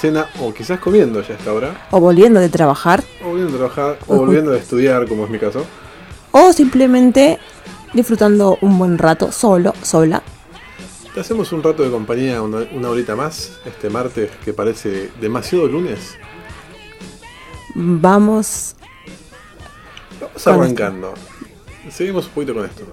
cena o quizás comiendo ya a esta hora. O volviendo de trabajar. O volviendo a trabajar o volviendo a estudiar, como es mi caso. O simplemente disfrutando un buen rato solo, sola. Te hacemos un rato de compañía, una, una horita más, este martes que parece demasiado lunes. Vamos. Vamos arrancando. Seguimos un poquito con esto.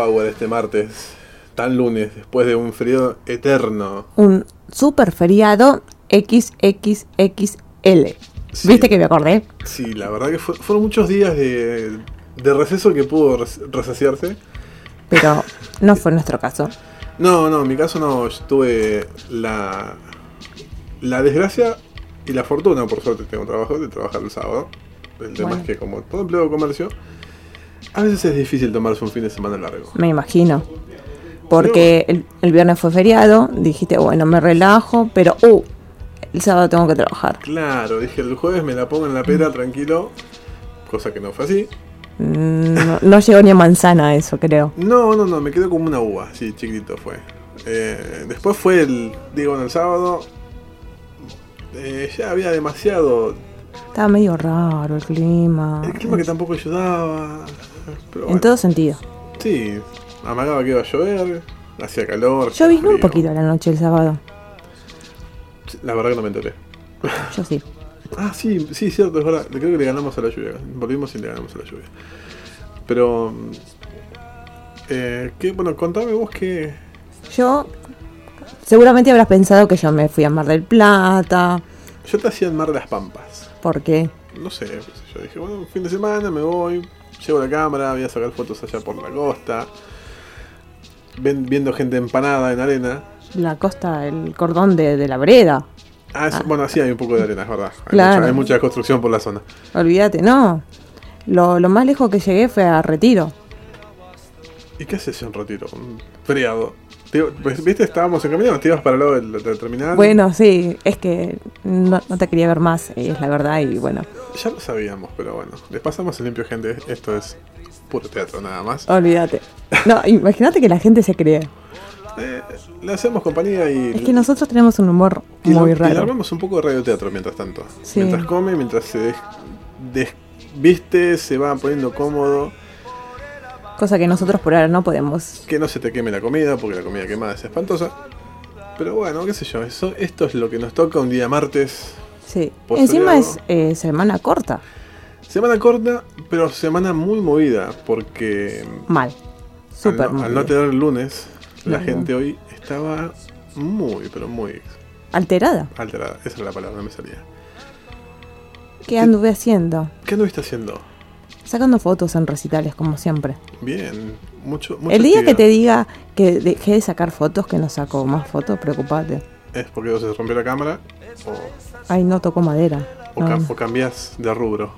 Power este martes, tan lunes, después de un frío eterno. Un super feriado XXXL. Sí. ¿Viste que me acordé? Sí, la verdad que fue- fueron muchos días de, de receso que pudo res- resaciarse. Pero no fue nuestro caso. No, no, en mi caso no, yo tuve la, la desgracia y la fortuna, por suerte tengo trabajo, de trabajar el sábado. El tema Bueno. es que como todo empleo de comercio, a veces es difícil tomarse un fin de semana largo. Me imagino. Porque el, el viernes fue feriado, dijiste, bueno, me relajo, pero uh, el sábado tengo que trabajar. Claro, dije el jueves me la pongo en la pera tranquilo, cosa que no fue así. Mm, No, no llegó ni a manzana eso, creo. No, no, no, me quedó como una uva, sí, chiquitito fue. Eh, después fue el, digo, en el sábado, eh, ya había demasiado, Estaba medio raro el clima. el clima que tampoco ayudaba. Pero En bueno, todo sentido. sí, amagaba que iba a llover, hacía calor. Yo vino un poquito a la noche el sábado. La verdad que no me enteré. Yo sí. Ah, sí, sí, cierto, es verdad. Creo que le ganamos a la lluvia. Volvimos y le ganamos a la lluvia. Pero. Eh, ¿qué? Bueno, contame vos que. Yo, seguramente habrás pensado que yo me fui a Mar del Plata. Yo te hacía en Mar de las Pampas. Porque No sé, qué sé yo dije, bueno, fin de semana me voy, llevo la cámara, voy a sacar fotos allá por la costa. Ven- viendo gente empanada en arena. la costa, el cordón de, de la vereda. Ah, eso- bueno, sí hay un poco de arena, es verdad. Hay, Claro. mucha, hay mucha construcción por la zona. Olvídate, no. Lo, lo más lejos que llegué fue a Retiro. ¿Y qué haces en retiro? Un feriado. Pues, ¿Viste? Estábamos en camino, te ibas para lado del, del terminal. Bueno, sí, es que no, no te quería ver más, es la verdad, y bueno, Ya lo sabíamos, pero bueno. Les pasamos el limpio, gente. Esto es puro teatro, nada más. olvídate. No, imagínate que la gente se cree. Eh, le hacemos compañía y. Es que nosotros tenemos un humor y muy y le raro. armamos un poco de radioteatro mientras tanto. Sí. Mientras come, mientras se des- desviste, se va poniendo cómodo. Cosa que nosotros por ahora no podemos. Que no se te queme la comida, porque la comida quemada es espantosa. Pero bueno, qué sé yo. Eso, esto es lo que nos toca un día martes. Sí. Encima es eh, semana corta. Semana corta, pero semana muy movida. Porque Mal. Súper al, no, al no tener el lunes, la No. gente hoy estaba muy, pero muy Alterada. alterada. Esa es la palabra, no me salía. ¿Qué anduve haciendo? ¿Qué anduviste haciendo? Sacando fotos en recitales, como siempre. Bien, mucho, mucha El día que te diga que dejé de sacar fotos, que no saco más fotos, preocupate. ¿Es porque se rompió la cámara? ¿O, Ay, no tocó madera. o, No, o cambias de rubro?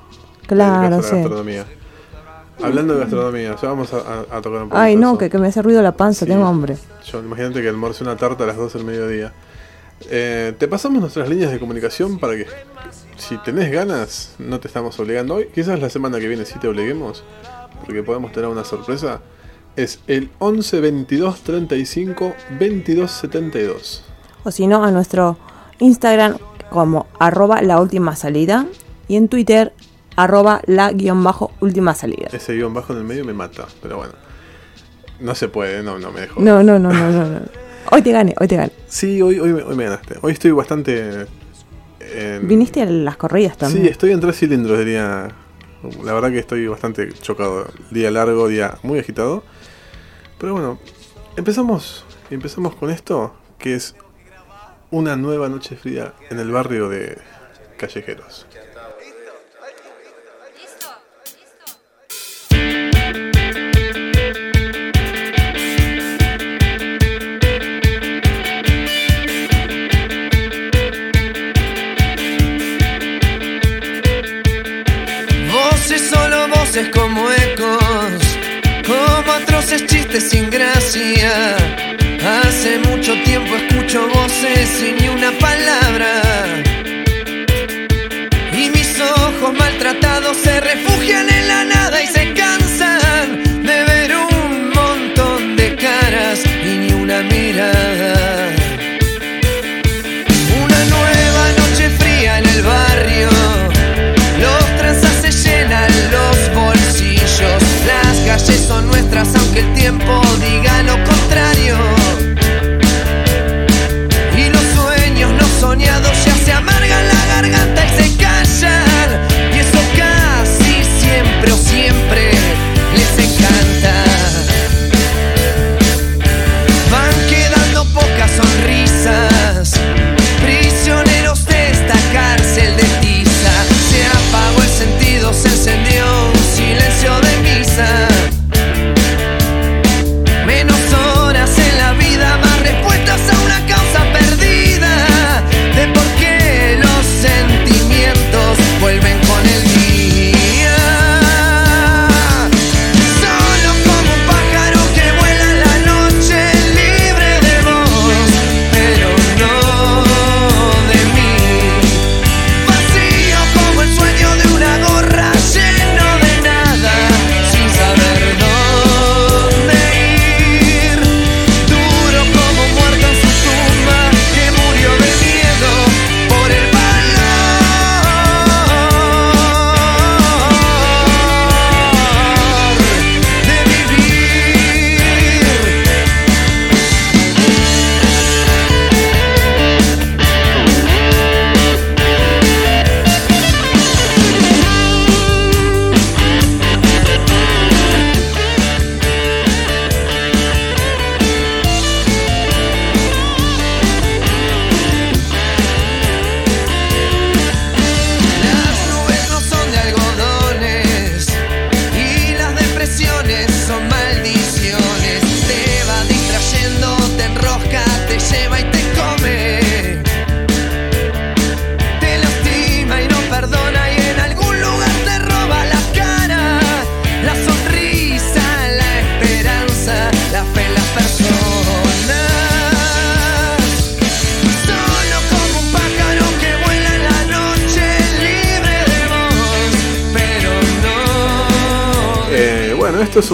Claro, a sí. gastronomía. Hablando de gastronomía, ya vamos a, a- a tocar un poco Ay, no, que, que me hace ruido la panza, Sí. tengo hambre. Yo, imagínate que almorcé una tarta a las 12 del mediodía. Eh, te pasamos nuestras líneas de comunicación para que, si tenés ganas, no te estamos obligando hoy. Quizás la semana que viene sí te obliguemos, porque podemos tener una sorpresa. Es el 11 22 35 22 72. O si no, a nuestro Instagram como arroba la última salida y en Twitter arroba la guion bajo última salida. Ese guion bajo en el medio me mata, pero bueno. No se puede, no, no me dejo. No, no, no, no, no, no. Hoy te gané, hoy te gané. Sí, hoy, hoy, hoy me ganaste. Hoy estoy bastante. En- Viniste a las corridas Sí, también. estoy en tres cilindros, diría. La verdad que estoy bastante chocado. Día largo, día muy agitado. Pero bueno, empezamos, empezamos con esto, que es una nueva noche fría en el barrio de Callejeros. Voces como ecos, como atroces chistes sin gracia. Hace mucho tiempo escucho voces sin ni una palabra. Y mis ojos maltratados se refugian en la nada aunque el tiempo diga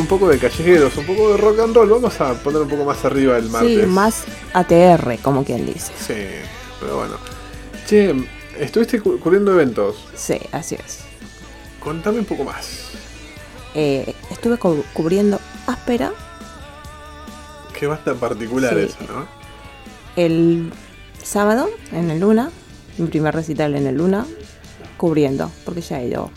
poco de callejeros, un poco de rock and roll. Vamos a poner un poco más arriba el martes. Sí, más ATR, como quien dice. Sí, pero bueno. Che, estuviste cu- cubriendo eventos. Sí, así es. Contame un poco más. Eh, estuve cu- cubriendo áspera Qué banda particular Sí. eso, ¿no? el sábado en el Luna, mi primer recital en el Luna, cubriendo, porque ya he ido.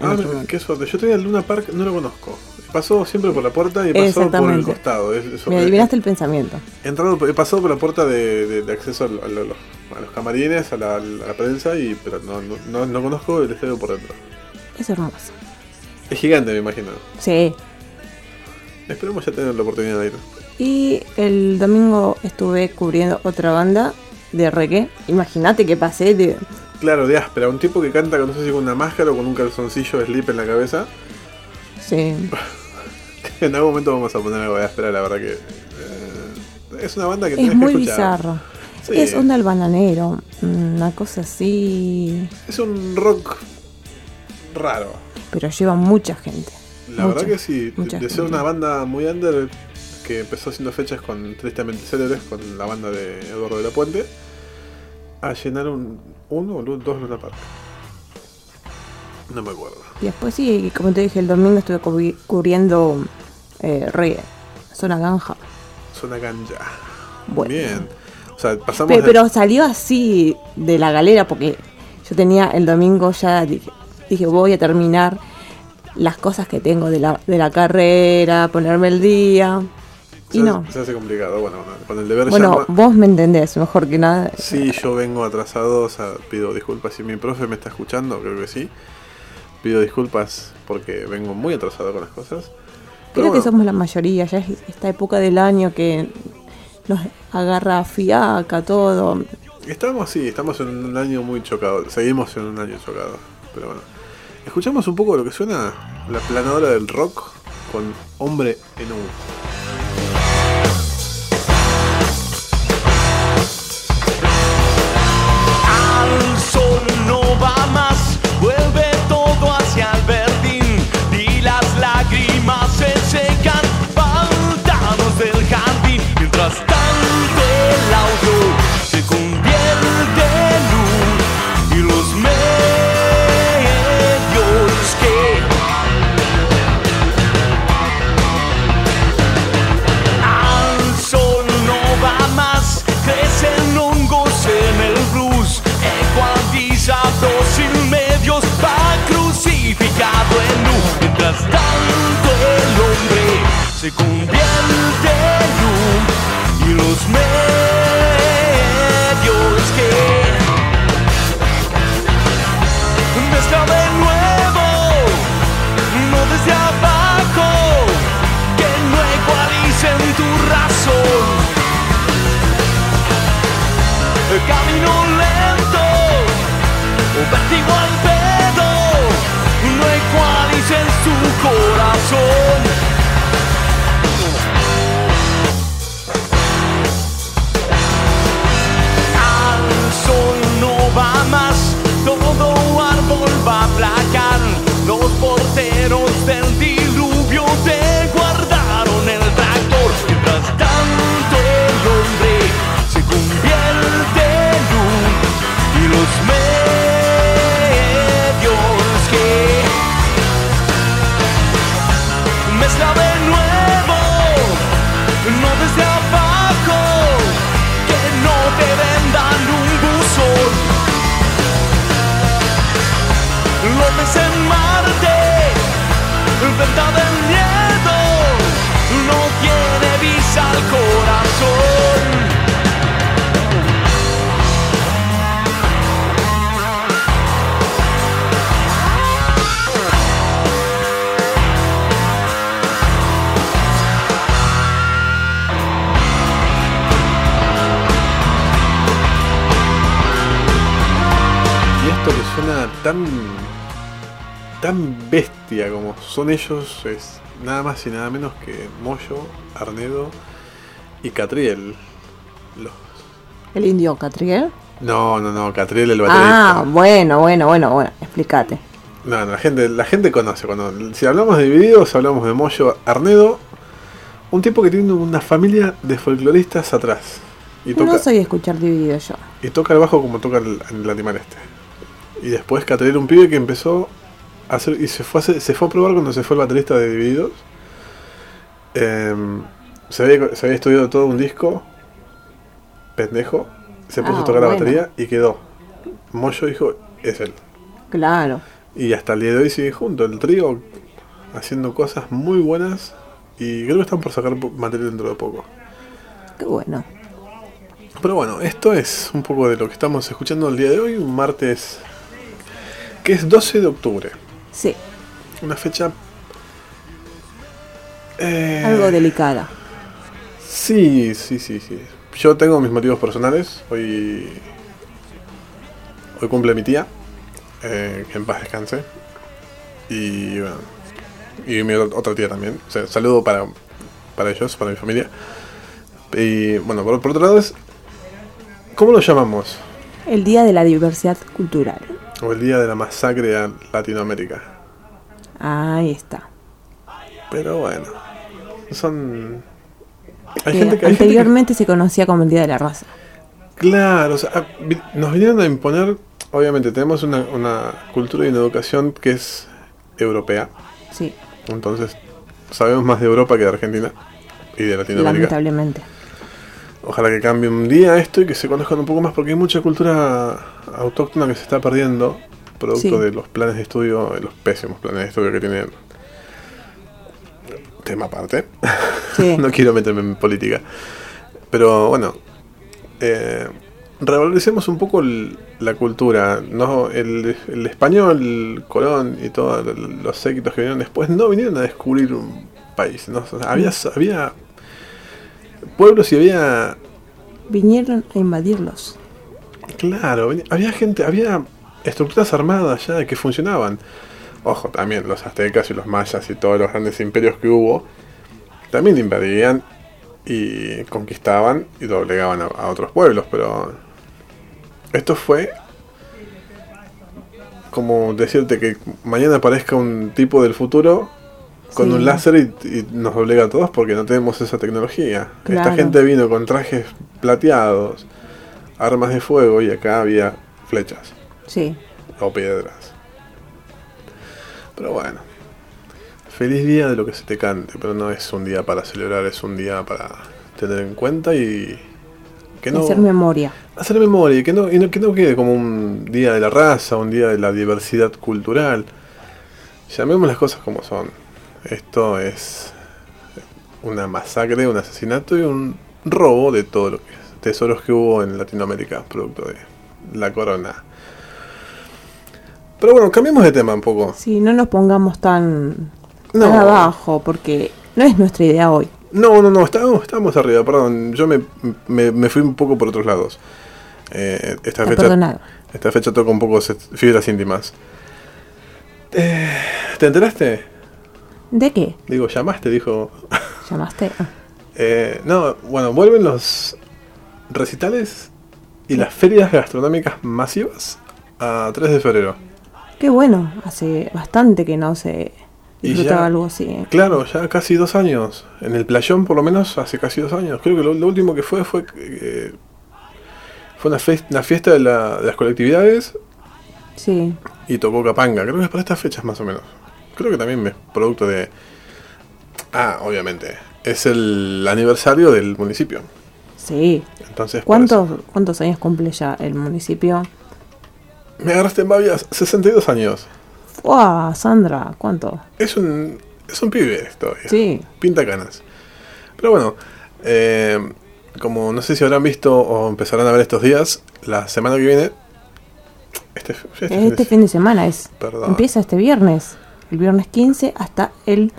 Ah, momento. qué suerte. Yo tenía el Luna Park, no lo conozco. Pasó siempre por la puerta y pasó por el costado. Es- eso- Me eh, adivinaste el pensamiento. He entrado, he pasado por la puerta de, de- de acceso a, lo- a lo- a los camarines, a la, a la prensa, y pero no, no, no, no conozco el estadio por dentro. Es hermoso. Es gigante, me imagino. Sí. Esperemos ya tener la oportunidad de ir. Y el domingo estuve cubriendo otra banda de reggae. Imagínate que pasé de. Claro, de áspera, un tipo que canta con no sé si con una máscara o con un calzoncillo de slip en la cabeza. Sí. En algún momento vamos a poner algo de áspera, la verdad que. eh, es una banda que Es tenés muy que escuchar. bizarro. Sí. Es onda el bananero. Una cosa así. Es un rock raro. Pero lleva mucha gente. La Mucha, verdad que sí, de ser una banda muy under que empezó haciendo fechas con Tristemente Célebres, con la banda de Eduardo de la Puente, a llenar un uno o dos Luna Park. No me acuerdo. Y después sí, como te dije, el domingo estuve cubri- cubriendo eh. Zona Ganja. Zona Ganja. Bueno. Bien. O sea, pasamos. Pe- de- pero salió así de la galera porque yo tenía el domingo ya dije, dije voy a terminar las cosas que tengo de la, de la carrera, ponerme el día. se, Y no. se hace complicado. Bueno, bueno, con el deber Bueno, llama- vos me entendés mejor que nada. Sí, yo vengo atrasado, o sea, pido disculpas si mi profe me está escuchando, creo que sí. Pido disculpas porque vengo muy atrasado con las cosas. Pero Creo que somos la mayoría, ya es esta época del año que nos agarra fiaca todo. Estamos, sí, estamos en un año muy chocado. Seguimos en un año chocado. Pero bueno. Escuchamos un poco de lo que suena la planadora del rock con Hombre en U. Al sol no va más, se del miedo, no tiene visa al corazón. Y esto que suena tan. Tan bestia como son ellos es nada más y nada menos que Moyo, Arnedo y Catriel. Los- El indio Catriel. No, no, no, Catriel el Ah, baterista. bueno, bueno, bueno, bueno. Explícate. No, no, la gente, la gente conoce. Cuando, si hablamos de divididos, hablamos de Moyo, Arnedo. Un tipo que tiene una familia de folcloristas atrás. Y toca, No soy escuchar dividido yo. y toca el bajo como toca el, el animal este. Y después Catriel, un pibe que empezó hacer. Y se fue a, se fue a probar cuando se fue el baterista de Divididos. Em, se, había, se había estudiado todo un disco. Pendejo. Se puso Ah, a tocar bueno. la batería y quedó. Moyo dijo: Es él. Claro. Y hasta el día de hoy siguen juntos, el trío haciendo cosas muy buenas. Y creo que están por sacar material dentro de poco. Qué bueno. Pero bueno, esto es un poco de lo que estamos escuchando el día de hoy, un martes que es 12 de octubre. Sí, Una fecha. eh, algo delicada. Sí, sí, sí, sí. Yo tengo mis motivos personales. Hoy. Hoy cumple mi tía. eh, que en paz descanse. Y bueno. Y mi ot- otra tía también. O sea, saludo para, para ellos, para mi familia. Y bueno, por, por otro lado es. ¿Cómo lo llamamos? El Día de la Diversidad Cultural. O el día de la masacre a Latinoamérica. Ahí está. Pero bueno. Son. Hay Que gente que. hay gente que- anteriormente se conocía como el Día de la Raza. Claro, o sea, ah, nos vinieron a imponer, obviamente tenemos una, una cultura y una educación que es europea, Sí, entonces sabemos más de Europa que de Argentina y de Latinoamérica. lamentablemente. Ojalá que cambie un día esto y que se conozcan un poco más porque hay mucha cultura autóctona que se está perdiendo, producto Sí. de los planes de estudio, de los pésimos planes de estudio que tienen. Tema aparte. Sí. no quiero meterme en política. Pero bueno, eh, revaloricemos un poco el- la cultura. ¿no? El, el español, Colón y todos los séquitos que vinieron después no vinieron a descubrir un país. ¿no? Había, había pueblos y había. Vinieron a invadirlos. Claro, había gente, había estructuras armadas ya que funcionaban. Ojo, también los aztecas y los mayas y todos los grandes imperios que hubo, también invadían y conquistaban y doblegaban a, a otros pueblos, pero esto fue como decirte que mañana aparezca un tipo del futuro con Sí. un láser y, y nos doblega a todos porque no tenemos esa tecnología. Esta gente vino con trajes plateados, armas de fuego y acá había flechas Sí. o piedras. Pero bueno, feliz día de lo que se te cante, pero no es un día para celebrar, es un día para tener en cuenta y que no Hacer memoria. hacer memoria y que no, y no- que no quede como un día de la raza, un día de la diversidad cultural. Llamemos las cosas como son. Esto es una masacre, un asesinato y un robo de todo lo que tesoros que hubo en Latinoamérica, producto de la corona. Pero bueno, cambiemos de tema un poco. Sí, no nos pongamos tan, No. tan abajo, porque no es nuestra idea hoy. No, no, no, estábamos, estábamos arriba, perdón. Yo me, me, me fui un poco por otros lados. Eh, esta, Está fecha, perdonado. esta fecha toca un poco fibras íntimas. Eh, ¿Te enteraste? ¿De qué? Digo, llamaste, dijo. ¿Llamaste? Ah, Eh, no, bueno, vuelven los recitales y las ferias gastronómicas masivas a 3 de febrero. qué bueno. Hace bastante que no se disfrutaba ya- algo así. Claro, ya casi dos años. En el playón, por lo menos, hace casi dos años. Creo que lo, lo último que fue fue eh, fue una, fes- una fiesta de, la- de las colectividades Sí, y tocó Capanga. Creo que es para estas fechas más o menos. Creo que también es producto de... Ah, obviamente. Es el aniversario del municipio. sí. Entonces, ¿Cuántos, ¿Cuántos años cumple ya el municipio? Me agarraste en babias 62 años. ¡Wow! Sandra! ¿Cuánto? Es un, es un pibe todavía. Sí. Pinta canas. Pero bueno, eh, como no sé si habrán visto o empezarán a ver estos días, la semana que viene. Este, este fin de- Este fin de semana es. Perdón. Empieza este viernes. El viernes 15 hasta el,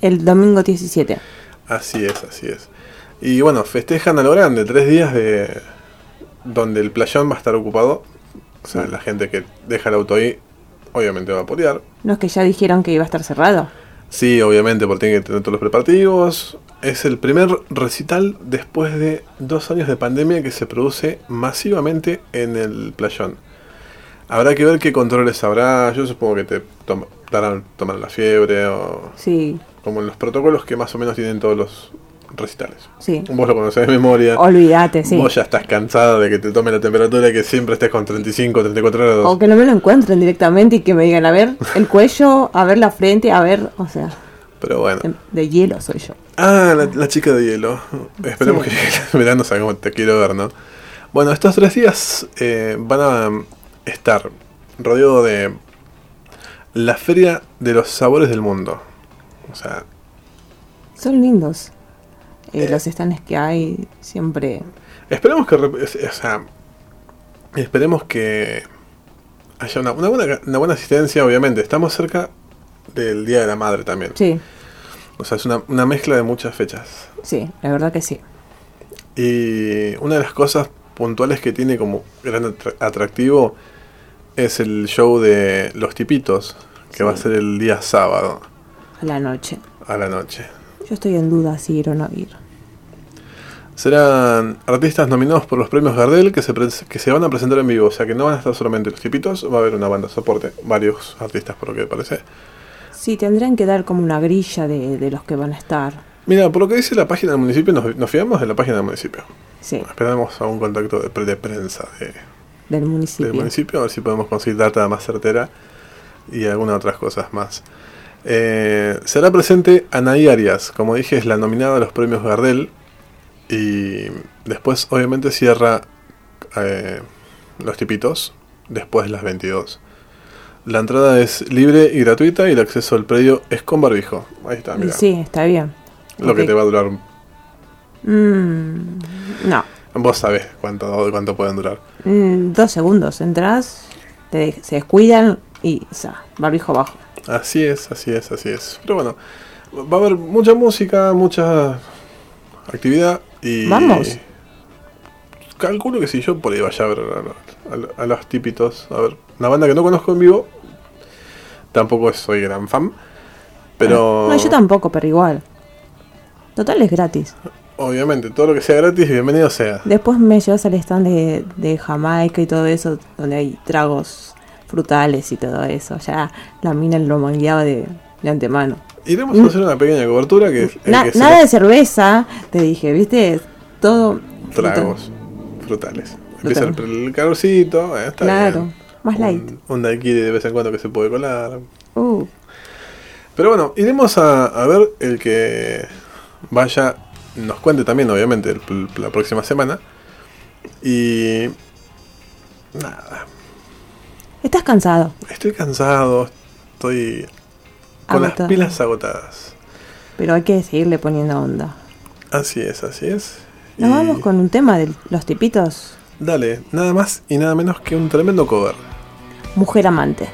el domingo 17. Así es, así es. Y bueno, festejan a lo grande, tres días de donde el playón va a estar ocupado. O sea, la gente que deja el auto ahí, obviamente va a polear. ¿No es que ya dijeron que iba a estar cerrado? Sí, obviamente, porque tiene que tener todos los preparativos. Es el primer recital después de dos años de pandemia que se produce masivamente en el playón. Habrá que ver qué controles habrá. Yo supongo que te tom- darán, tomarán la fiebre o Sí, como en los protocolos que más o menos tienen todos los recitales. sí. Vos lo conocés de memoria. Olvídate, sí. Vos ya estás cansada de que te tome la temperatura y que siempre estés con 35, 34 grados. O que no me lo encuentren directamente y que me digan, a ver el cuello, a ver la frente, a ver, o sea, Pero bueno. de, de hielo soy yo. Ah, la, la chica de hielo. Esperemos Sí. que llegue el verano, sabes cómo te quiero ver, ¿no? Bueno, estos tres días eh, van a estar rodeado de la Feria de los Sabores del Mundo. O sea, Son lindos. Eh, los stands que hay siempre. esperemos que... O sea, esperemos que haya una, una buena, una buena asistencia, obviamente. Estamos cerca del Día de la Madre también. Sí, O sea, es una, una mezcla de muchas fechas. sí, la verdad que sí. Y una de las cosas puntuales que tiene como gran atra- atractivo es el show de Los Tipitos, que va a ser el día sábado A la noche. a la noche. Yo estoy en duda si ir o no ir. Serán artistas nominados por los premios Gardel que se, que se van a presentar en vivo, o sea que no van a estar solamente Los Tipitos, va a haber una banda de soporte, varios artistas por lo que parece. Sí, tendrían que dar como una grilla de, de los que van a estar. Mira, por lo que dice la página del municipio, nos, nos fiamos de la página del municipio. Sí, Esperamos a un contacto de, pre- de prensa de, del municipio. del municipio, a ver si podemos conseguir data más certera y algunas otras cosas más. Eh, será presente Anaí Arias, como dije, es la nominada a los premios Gardel. Y después, obviamente, cierra eh, Los Tipitos, después de las 22. La entrada es libre y gratuita y el acceso al predio es con barbijo. Ahí está, mira. Sí, está bien. Lo que te va a durar. Mm, no, Vos sabés cuánto, cuánto pueden durar. Mm, dos segundos, entras, te, se descuidan y sa, barbijo bajo. Así es, así es, así es. Pero bueno, va a haber mucha música, mucha actividad y... Vamos. Calculo que si yo por ahí vaya a ver a, a- a los tipitos, a ver, una banda que no conozco en vivo, tampoco soy gran fan. Pero No, yo tampoco, pero igual. Total es gratis. Obviamente todo lo que sea gratis, bienvenido sea. Después me llevas al stand de, de Jamaica y todo eso, donde hay tragos frutales y todo eso. Ya la mina lo mangueaba de, de antemano. Iremos a hacer una pequeña cobertura que, Na- que nada de cerveza, te dije, ¿viste? Todo. tragos frutales. Empieza el, el calorcito, eh, está Claro, bien. más Un- light. Un daiquiri de vez en cuando que se puede colar. Uh, Pero bueno, iremos a, a ver el que vaya, nos cuente también, obviamente, el- la próxima semana. Y. Nada, estás cansado. estoy cansado, estoy con las pilas agotadas. Pero hay que seguirle poniendo onda. Así es, así es. Nos Y vamos con un tema de los tipitos. Dale, nada más y nada menos que un tremendo cover. Mujer amante.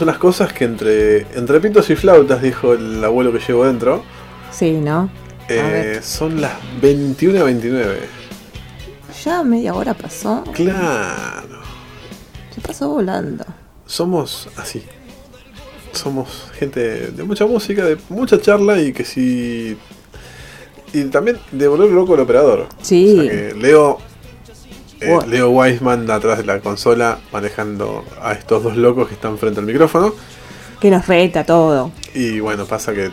Las cosas que entre, entre pitos y flautas, dijo el abuelo que llevo dentro, Sí, ¿no? Eh, son las 21 a 29. Ya media hora pasó. Claro. Se pasó volando. Somos así. Somos gente de mucha música, de mucha charla y que si... Y también de volver loco al operador. Sí. O sea que Leo... eh. Leo Weisman atrás de la consola manejando a estos dos locos que están frente al micrófono. Que nos reta todo. Y bueno, pasa que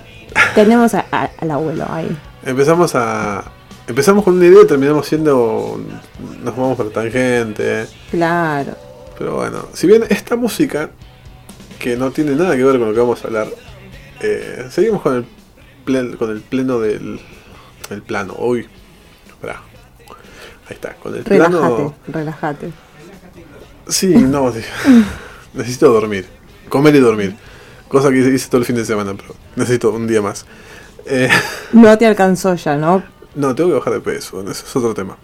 Tenemos a- a- al abuelo ahí. empezamos a... Empezamos con una idea y terminamos siendo... Nos vamos por tangente. Claro. Pero bueno, si bien esta música, que no tiene nada que ver con lo que vamos a hablar, eh, seguimos con el, plen- con el pleno del el plano. Uy, esperá. Ahí está, con el Relájate, plano. relájate. Sí, no, sí. necesito dormir, comer y dormir. Cosa que hice todo el fin de semana, pero necesito un día más. Eh, No te alcanzó ya, ¿no? no, tengo que bajar de peso, eso es otro tema.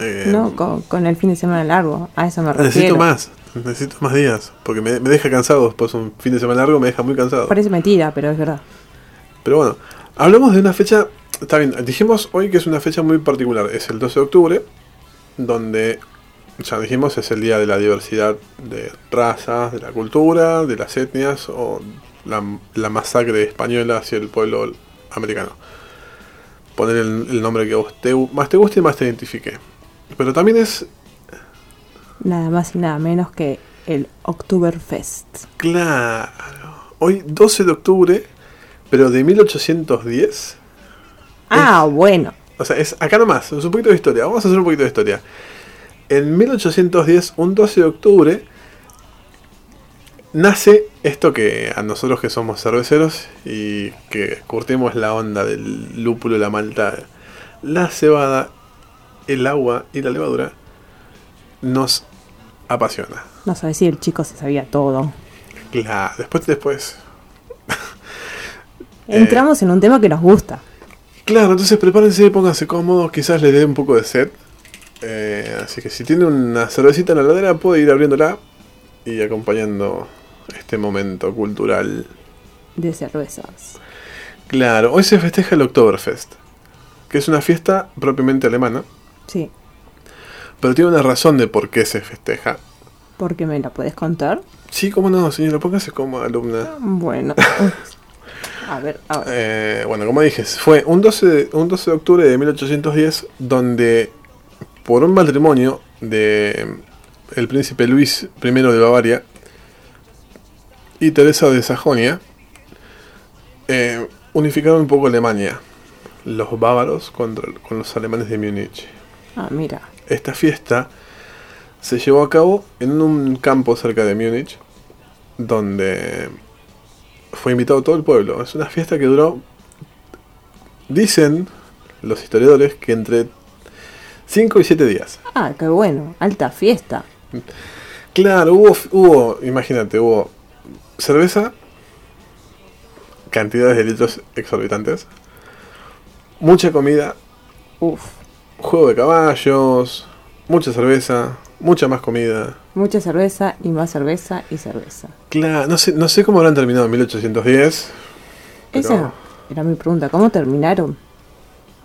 Eh, No, con, con el fin de semana largo. A eso me refiero. necesito más, necesito más días, porque me, me deja cansado después un fin de semana largo, me deja muy cansado. Parece mentira, pero es verdad. Pero bueno, hablamos de una fecha. Está bien, dijimos hoy que es una fecha muy particular. Es el 12 de octubre, donde, ya dijimos, es el día de la diversidad de razas, de la cultura, de las etnias o la, la masacre española hacia el pueblo americano. Poner el, el nombre que vos te, más te guste y más te identifique. Pero también es, Nada más y nada menos que el Oktoberfest. claro, hoy 12 de octubre, pero de 1810. Ah, bueno. O sea, es acá nomás, es un poquito de historia. Vamos a hacer un poquito de historia. En 1810, un 12 de octubre, nace esto que a nosotros que somos cerveceros y que curtimos la onda del lúpulo, la malta, la cebada, el agua y la levadura, nos apasiona. No sabes si el chico se sabía todo. Claro, después, después. Entramos en un tema que nos gusta. Claro, entonces prepárense, pónganse cómodos, quizás les dé un poco de sed. Eh, así que si tiene una cervecita en la ladera, puede ir abriéndola y acompañando este momento cultural. De cervezas. Claro, hoy se festeja el Oktoberfest, que es una fiesta propiamente alemana, Sí. pero tiene una razón de por qué se festeja. ¿Por qué me la puedes contar? Sí, cómo no, señora, póngase como alumna. Bueno. a ver, a ver. Eh, bueno, como dije, fue un 12, de, un 12 de octubre de 1810 donde por un matrimonio de el príncipe Luis I de Bavaria y Teresa de Sajonia eh, unificaron un poco Alemania, los bávaros contra, con los alemanes de Múnich. Ah, mira. Esta fiesta se llevó a cabo en un campo cerca de Múnich, donde fue invitado todo el pueblo. Es una fiesta que duró, dicen los historiadores, que entre 5 y 7 días. Ah, qué bueno. Alta fiesta. Claro, hubo, hubo imagínate, hubo cerveza, cantidades de litros exorbitantes, mucha comida, Uf. juego de caballos, mucha cerveza, mucha más comida. Mucha cerveza y más cerveza y cerveza. Claro, no sé, no sé cómo habrán terminado en 1810. pero- Esa era mi pregunta. ¿Cómo terminaron?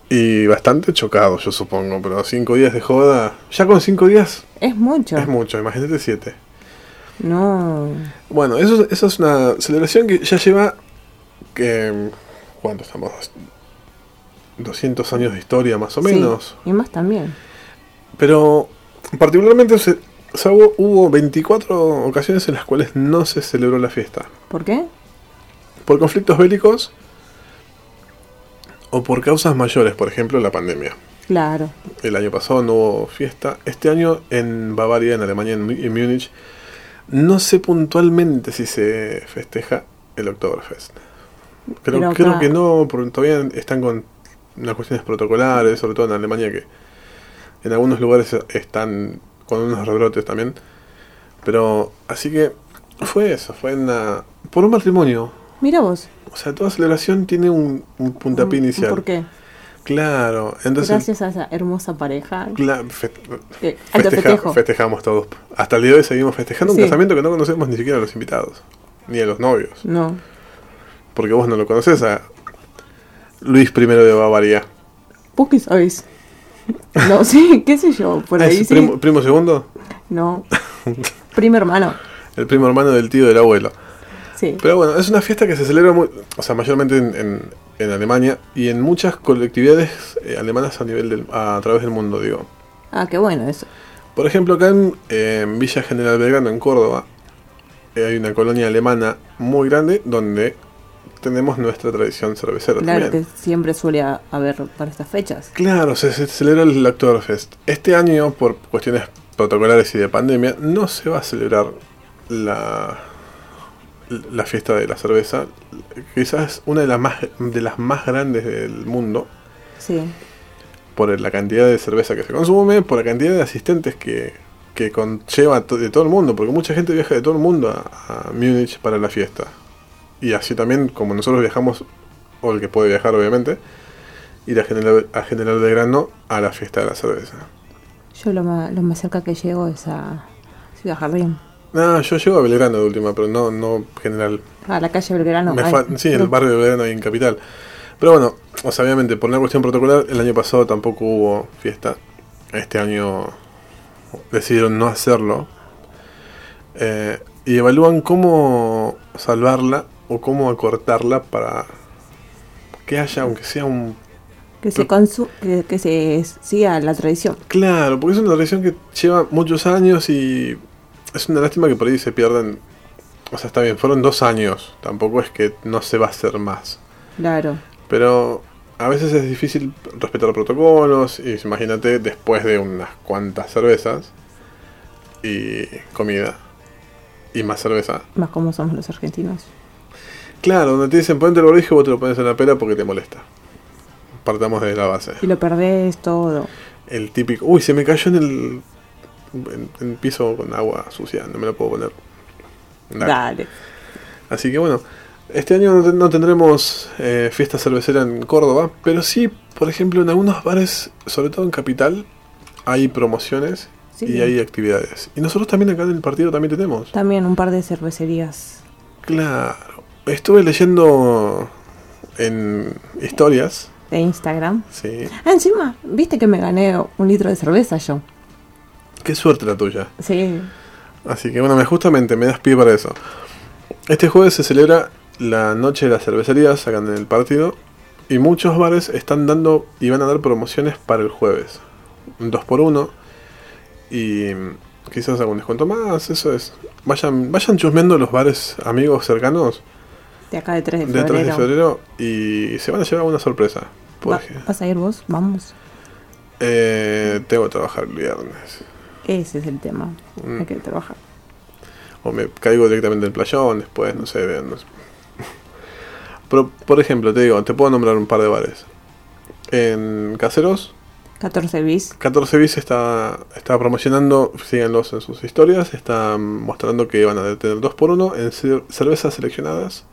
Y bastante chocado, yo supongo, pero cinco días de joda. Ya con cinco días Es mucho. es mucho, imagínate siete. No. Bueno, eso, eso es una celebración que ya lleva. Que, ¿Cuánto estamos? 200 años de historia, más o Sí, menos. Y más también. Pero, particularmente, se, hubo, hubo 24 ocasiones en las cuales no se celebró la fiesta. ¿Por qué? Por conflictos bélicos o por causas mayores, por ejemplo, la pandemia. Claro. El año pasado no hubo fiesta. Este año en Bavaria, en Alemania, en, Múnich, no sé puntualmente si se festeja el Oktoberfest. Creo, creo que no, porque todavía están con unas cuestiones protocolares, sobre todo en Alemania, que en algunos lugares están con unos rebrotes también. Pero, así que fue eso, fue una, por un matrimonio. Mira vos. O sea, toda celebración tiene un, un puntapié inicial. ¿Por qué? Claro, entonces Gracias a esa hermosa pareja. cla- fe- festeja- festejo. festejamos todos. Hasta el día de hoy seguimos festejando un casamiento que no conocemos ni siquiera a los invitados, ni a los novios. No. Porque vos no lo conoces a Luis I de Bavaria. ¿Vos qué sabés? No, sí, qué sé yo, por Ah, ahí ¿Es sí. primo, primo segundo? No. Primo hermano. El primo hermano del tío del abuelo. Sí. Pero bueno, es una fiesta que se celebra muy, o sea, mayormente en, en- en Alemania y en muchas colectividades eh, alemanas a nivel del, a, través del mundo, digo. Ah, qué bueno eso. Por ejemplo, acá en, en Villa General Belgrano, en Córdoba, eh, hay una colonia alemana muy grande donde tenemos nuestra tradición cervecera Claro también. que siempre suele ha- haber para estas fechas. Claro, se, se celebra el Oktoberfest. Este año, por cuestiones protocolares y de pandemia, no se va a celebrar la, la fiesta de la cerveza. Quizás una de las más, de las más grandes del mundo, Sí. por la cantidad de cerveza que se consume, por la cantidad de asistentes que, que conlleva de todo el mundo, porque mucha gente viaja de todo el mundo a, a Múnich para la fiesta. Y así también, como nosotros viajamos, o el que puede viajar obviamente, ir a General, a General Belgrano a la fiesta de la cerveza. Yo lo más, lo más cerca que llego es a Ciudad Jardín. No, yo llego a Belgrano de última, pero no, no General. A la calle Belgrano. Me Ay, fa- sí, en el barrio de Belgrano y en Capital. Pero bueno, o sea, obviamente, por una cuestión protocolar, el año pasado tampoco hubo fiesta. Este año decidieron no hacerlo. Eh, y evalúan cómo salvarla o cómo acortarla para que haya, aunque sea un... Que se, consu que, que se siga la tradición. Claro, porque es una tradición que lleva muchos años y es una lástima que por ahí se pierdan... O sea, está bien, fueron dos años, tampoco es que no se va a hacer más. Claro. Pero a veces es difícil respetar protocolos y imagínate después de unas cuantas cervezas y comida y más cerveza. Más como somos los argentinos. Claro, donde te dicen ponte el barbijo vos te lo pones en la pera porque te molesta. Partamos de la base. Y lo perdés todo. El típico, uy, se me cayó en el, en, en el piso con agua sucia, no me lo puedo poner. Dale. Dale. Así que bueno, este año no, ten- no tendremos eh, fiesta cervecera en Córdoba, pero sí, por ejemplo, en algunos bares, sobre todo en Capital, hay promociones Sí. y hay actividades. Y nosotros también acá en el partido también tenemos. También un par de cervecerías. Claro. Estuve leyendo en historias, De Instagram. sí. Ah, encima, viste que me gané un litro de cerveza yo. Qué suerte la tuya. Sí. Así que bueno, me- justamente me das pie para eso. Este jueves se celebra la noche de las cervecerías acá en el partido. Y muchos bares están dando y van a dar promociones para el jueves. Un 2x1. Y quizás algún descuento más. Eso es. Vayan, vayan chusmeando los bares amigos cercanos De acá de 3 de de febrero. 3 de febrero. Y se van a llevar una sorpresa. Va- ¿Vas a ir vos? Vamos. eh, tengo que trabajar el viernes. Ese es el tema. Mm. Hay que trabajar. O me caigo directamente en el playón, después, no sé, vean, no sé. Pero, por ejemplo, te digo, te puedo nombrar un par de bares. En Caseros, 14 bis. 14 bis está, está promocionando, síganlos en sus historias, está mostrando que van a tener 2x1 en cer- cervezas seleccionadas,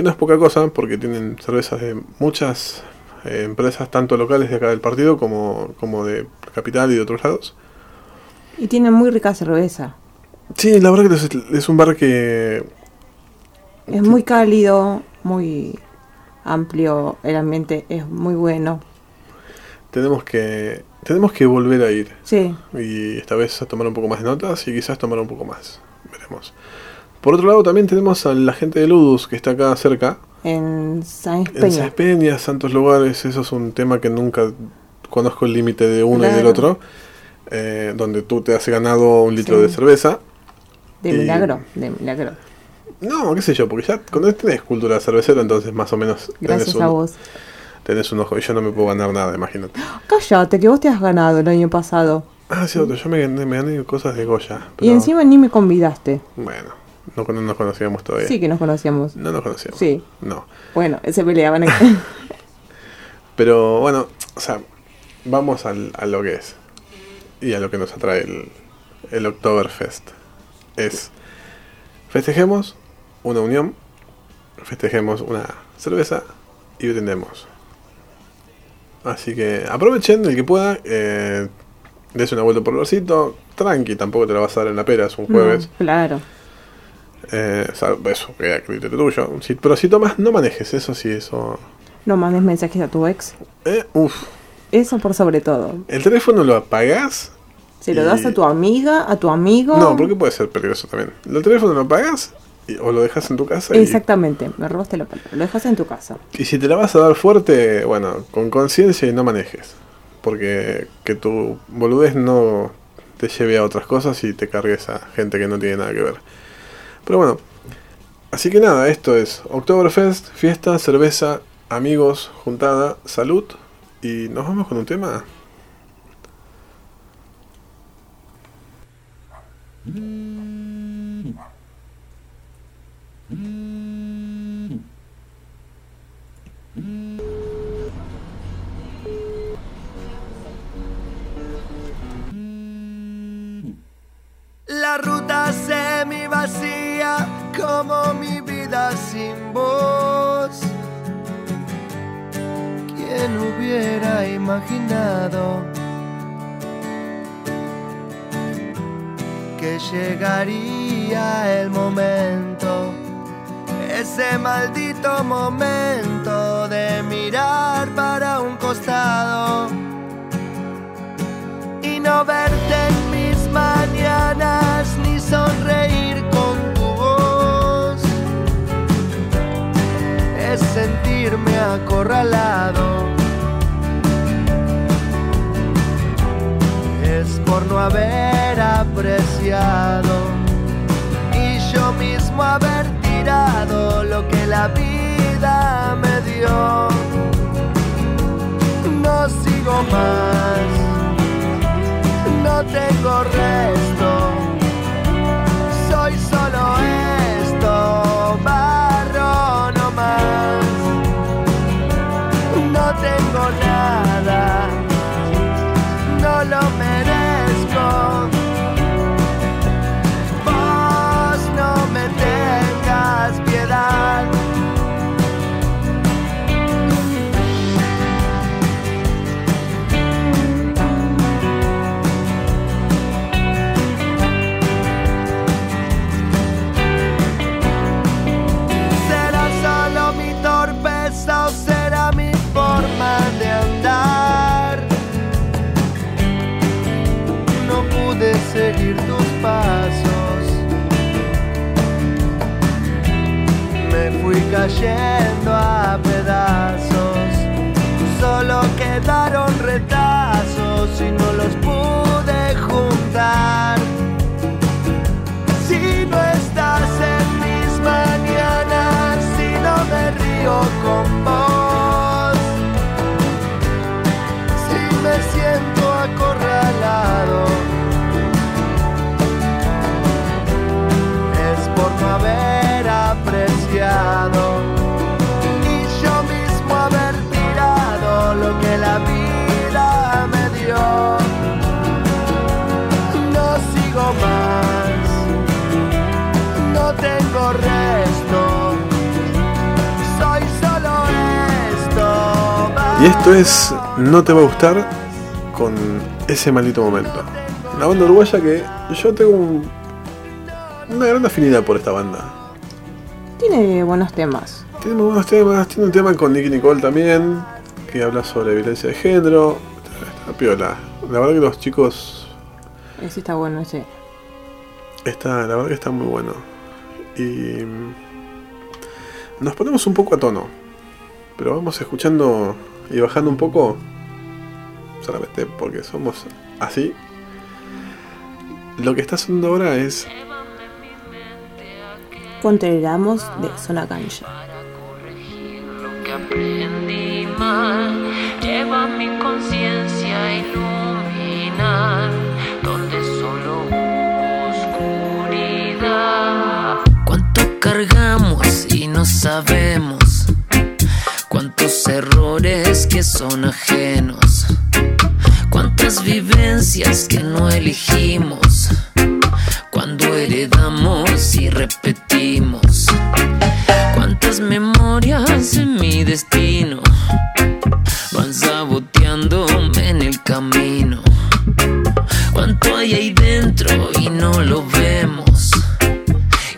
que no es poca cosa, porque tienen cervezas de muchas eh, empresas, tanto locales de acá del partido como, como de Capital y de otros lados. Y tienen muy rica cerveza. Sí, la verdad que es, es un bar que Es muy cálido, muy amplio. El ambiente es muy bueno. tenemos que tenemos que volver a ir Sí. y esta vez a tomar un poco más de notas y quizás tomar un poco más veremos por otro lado también tenemos a la gente de Ludus que está acá cerca En San en Peña. Sáenz Peña, Santos Lugares eso es un tema que nunca conozco el límite de uno y del otro eh, donde tú te has ganado un litro Sí. de cerveza De y- milagro. De milagro. no qué sé yo porque ya cuando tenés cultura cervecera entonces más o menos tenés Gracias un, a vos. tenés un ojo y yo no me puedo ganar nada imagínate Cállate, que vos te has ganado el año pasado. ah cierto yo me gané, me gané cosas de Goya Y encima ni me convidaste. Bueno, no, no nos conocíamos todavía. Sí que nos conocíamos. No nos conocíamos. Sí. No. Bueno, se peleaban. aquí. Pero bueno, o sea, vamos al, a lo que es. Y a lo que nos atrae el, el Oktoberfest. Es, festejemos una unión, festejemos una cerveza y brindemos. Así que aprovechen el que pueda. Eh, des una vuelta por el barcito. Tranqui, tampoco te la vas a dar en la pera, es un jueves. No, claro. Eh, eso, queda a criterio tuyo. Si- pero si tomas, no manejes, eso sí, eso. No mandes mensajes a tu ex. Eh, uf. Eso por sobre todo. El teléfono lo apagás. Se lo Y- das a tu amiga, a tu amigo. No, porque puede ser peligroso también. El teléfono lo apagás y- o lo dejas en tu casa. y- Exactamente, me robaste la palabra. Lo dejas en tu casa. Y si te la vas a dar fuerte, bueno, con conciencia y no manejes. Porque que tu boludez no te lleve a otras cosas y te cargues a gente que no tiene nada que ver. Pero bueno, así que nada, esto es Oktoberfest, fiesta, cerveza, amigos, juntada, salud. Y nos vamos con un tema. La ruta semi vacía como mi vida sin voz. ¿Quién hubiera imaginado que llegaría el momento? Ese maldito momento de mirar para un costado y no verte en mis mañanas mine. Esto. Es No te va a gustar con ese maldito momento. Una banda uruguaya que yo tengo un- una gran afinidad por esta banda. Tiene buenos temas. Tiene buenos temas, tiene un tema con Nicky Nicole también, que habla sobre violencia de género. Está piola. La verdad que los chicos Ese está bueno, ese. está, la verdad que está muy bueno. Y mm, nos ponemos un poco a tono. Pero vamos escuchando y bajando un poco. Solamente porque somos así. Lo que está sonando ahora es Controlamos de Zona Cancha. lo que aprendí mal. Lleva mi conciencia a iluminar donde solo hubo oscuridad. ¿Cuánto cargamos y no sabemos? ¿Cuántos errores que son ajenos? ¿Cuántas vivencias que no elegimos? Cuando heredamos y repetimos. Cuántas memorias en mi destino van saboteándome en el camino. Cuánto hay ahí dentro y no lo vemos.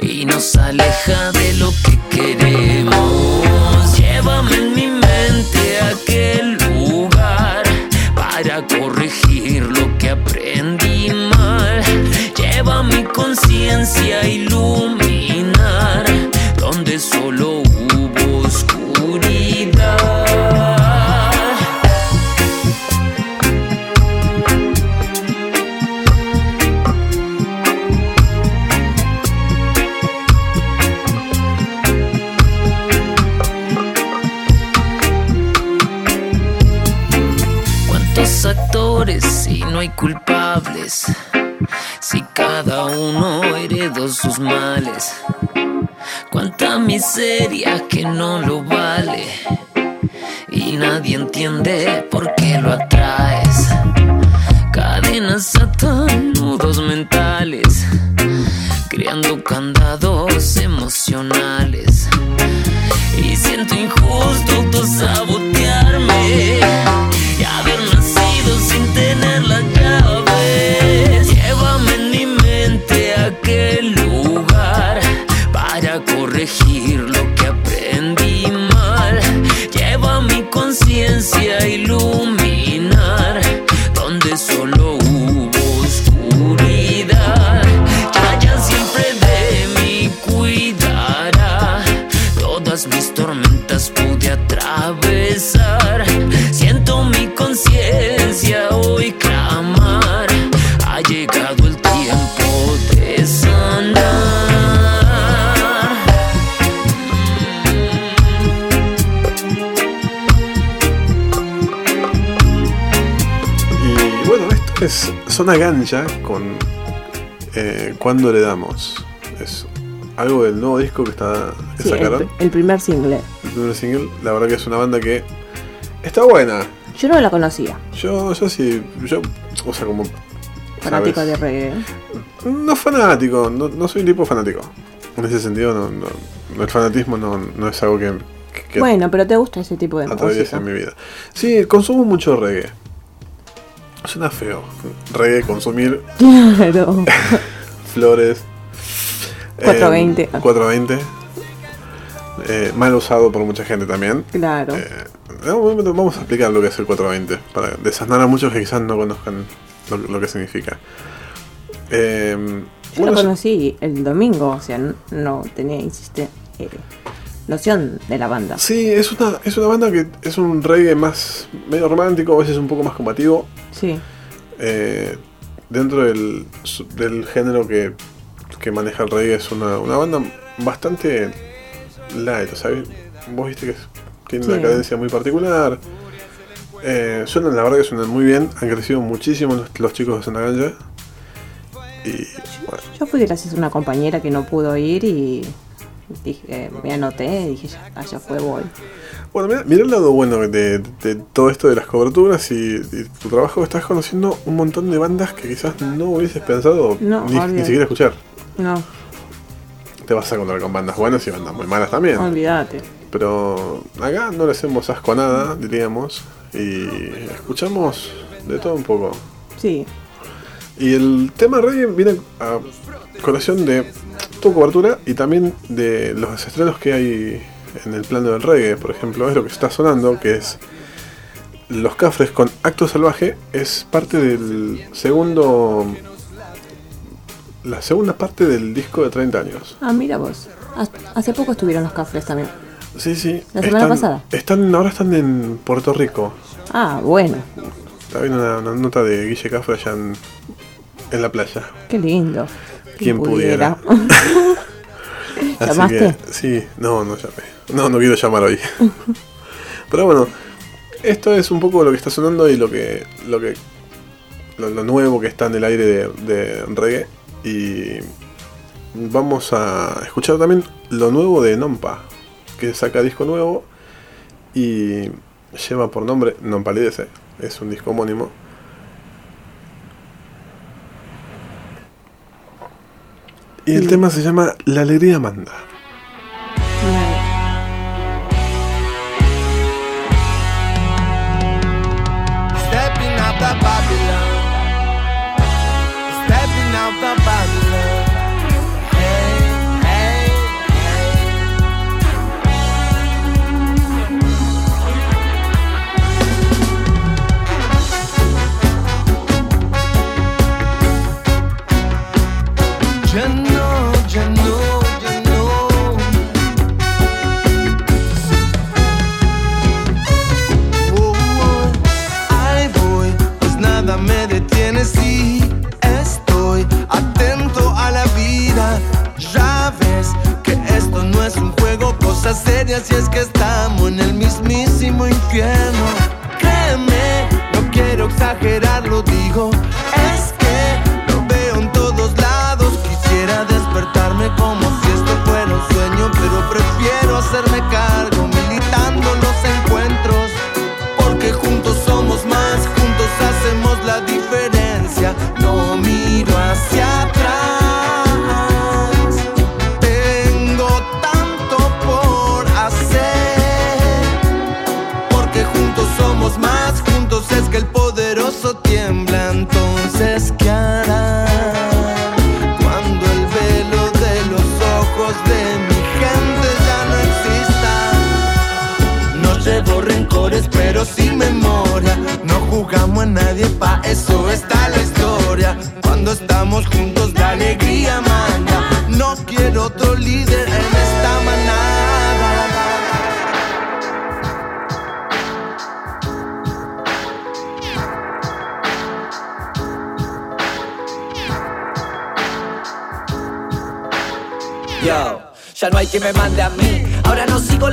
Y nos aleja de lo que queremos. Llévame conciencia a sus males. Cuánta miseria que no lo vale. Y nadie entiende por qué lo atraes. Cadenas atan nudos mentales. Creando candados emocionales. Y siento injusto autosabotearme conciencia a iluminar Zona Gancha con eh, Cuando le damos. Es algo del nuevo disco que, está, que Sí, el, sacaron. el primer single. El primer single. La verdad que es una banda que está buena. Yo no la conocía. Yo, yo sí, yo, o sea, como... Fanático ¿sabes? de reggae. No fanático, no, no soy un tipo fanático. En ese sentido, no, no- el fanatismo no, no es algo que, que Bueno, pero te gusta ese tipo de música. mi vida. Sí, consumo mucho reggae. Suena feo. Reggae, consumir Claro. flores. 420. eh, 420. Eh, mal usado por mucha gente también. Claro. Eh, vamos a explicar lo que es el 420 para desasnar a muchos que quizás no conozcan lo, lo que significa. Eh, Yo bueno, lo conocí el domingo, o sea, no tenía, insiste, eh, noción de la banda. Sí, es una, es una banda que es un reggae más medio romántico, a veces un poco más combativo. Sí. eh, dentro del, del género que, que maneja el reggae es una, una banda bastante light, ¿sabes? Vos viste que es- tiene una cadencia muy particular. Eh, suenan, la verdad que suenan muy bien, han crecido muchísimo los, los chicos de Sonaganja. Y bueno, Yo fui gracias a una compañera que no pudo ir y dije, eh, me anoté dije, ya, ya fue, voy. Bueno, mira, mira el lado bueno de, de todo esto de las coberturas y, y tu trabajo. Estás conociendo un montón de bandas que quizás no hubieses pensado No, ni, ni siquiera escuchar. No, Te vas a encontrar con bandas buenas y bandas muy malas también. olvídate. Pero acá no le hacemos asco a nada, diríamos. Y escuchamos de todo un poco. Sí, Y el tema reggae viene a colación de tu cobertura y también de los estrenos que hay en el plano del reggae. Por ejemplo, es lo que está sonando, que es Los Cafres con Acto Salvaje. Es parte del segundo... La segunda parte del disco de 30 años. Ah, mira vos. Hace- Hace poco estuvieron los cafres también. Sí, sí. ¿La semana están- pasada? Están, ahora están en Puerto Rico. Ah, bueno. Está viendo una, una nota de Guille Cafre allá en, en la playa. Qué lindo. Quien pudiera. Así ¿Llamaste? que, sí, no, no llamé. No, no quiero llamar hoy. Pero bueno, esto es un poco lo que está sonando y lo que. lo que. lo, lo nuevo que está en el aire de, de reggae. Y vamos a escuchar también lo nuevo de Nompa, que saca disco nuevo y lleva por nombre Non Palidece. Es un disco homónimo. Y el tema se llama La Alegría Manda.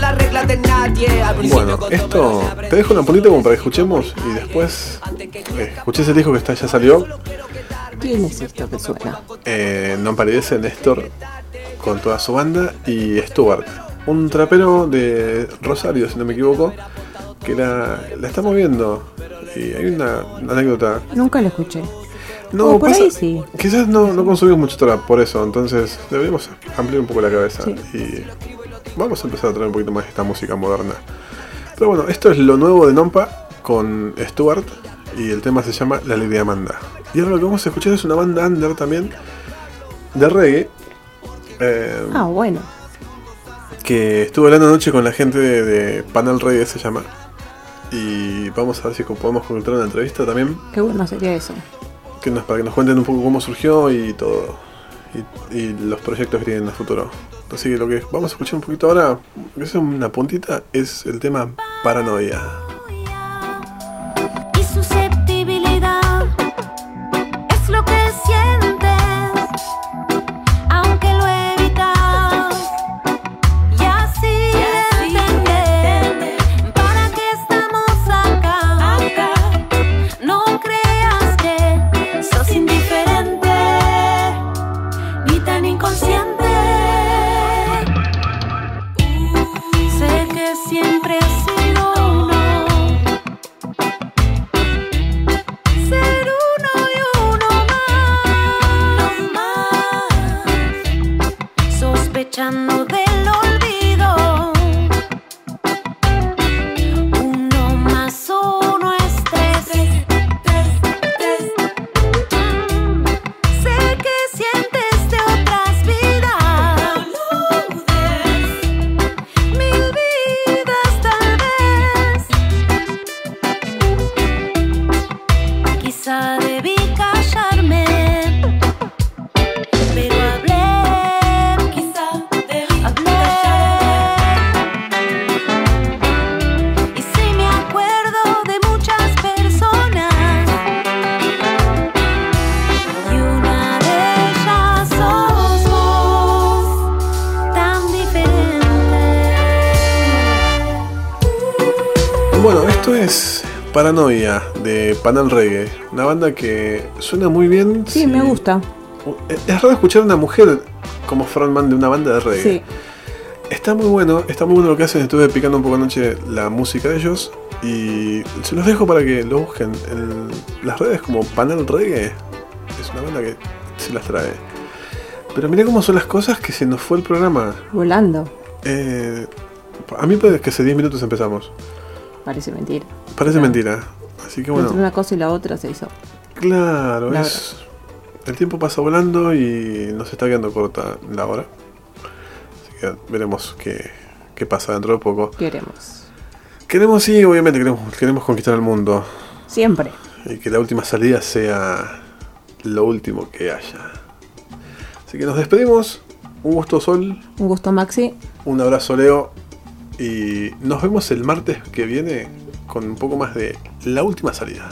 Las reglas de nadie. Al Bueno, esto te dejo una puntita como para que escuchemos y después eh, escuché ese disco que está, ya salió. ¿Quién es esto que suena? Eh, no aparece Néstor con toda su banda y Stuart, un trapero de Rosario, si no me equivoco, que la, la está moviendo. Y hay una, una anécdota. Nunca lo escuché. No, Oh, por pasa- ahí sí. Quizás no, no consumimos mucho trap por eso, entonces deberíamos ampliar un poco la cabeza Sí. y vamos a empezar a traer un poquito más esta música moderna. Pero bueno, esto es lo nuevo de Nompa con Stuart y el tema se llama La Alegría Manda. Y ahora lo que vamos a escuchar es una banda under también de reggae. eh, Ah, bueno. que estuve hablando anoche con la gente de, de Panel Reggae se llama. Y vamos a ver si podemos concretar una entrevista también Qué bueno sería eso. que nos, para que nos cuenten un poco cómo surgió y todo. Y, y los proyectos que tienen a futuro. Así que lo que vamos a escuchar un poquito ahora, que es una puntita, es el tema Paranoia. De Panel Reggae. Una banda que suena muy bien. Sí, me gusta. Es raro escuchar a una mujer como frontman de una banda de reggae. Sí. Está muy bueno, está muy bueno lo que hacen. Estuve picando un poco anoche la música de ellos. Y se los dejo para que lo busquen en las redes como Panel Reggae. Es una banda que se las trae. Pero mira cómo son las cosas que se nos fue el programa. Volando. Eh, a mí parece que hace 10 minutos empezamos. Parece mentira. Parece mentira. Así que bueno. Entre una cosa y la otra se hizo. Claro, La es. El tiempo pasa volando y nos está quedando corta la hora. Así que veremos qué, qué pasa dentro de poco. Queremos. Queremos, sí, obviamente queremos, queremos conquistar el mundo. Siempre. Y que la última salida sea lo último que haya. Así que nos despedimos. Un gusto, Sol. Un gusto, Maxi. Un abrazo, Leo. Y nos vemos el martes que viene con un poco más de la última salida.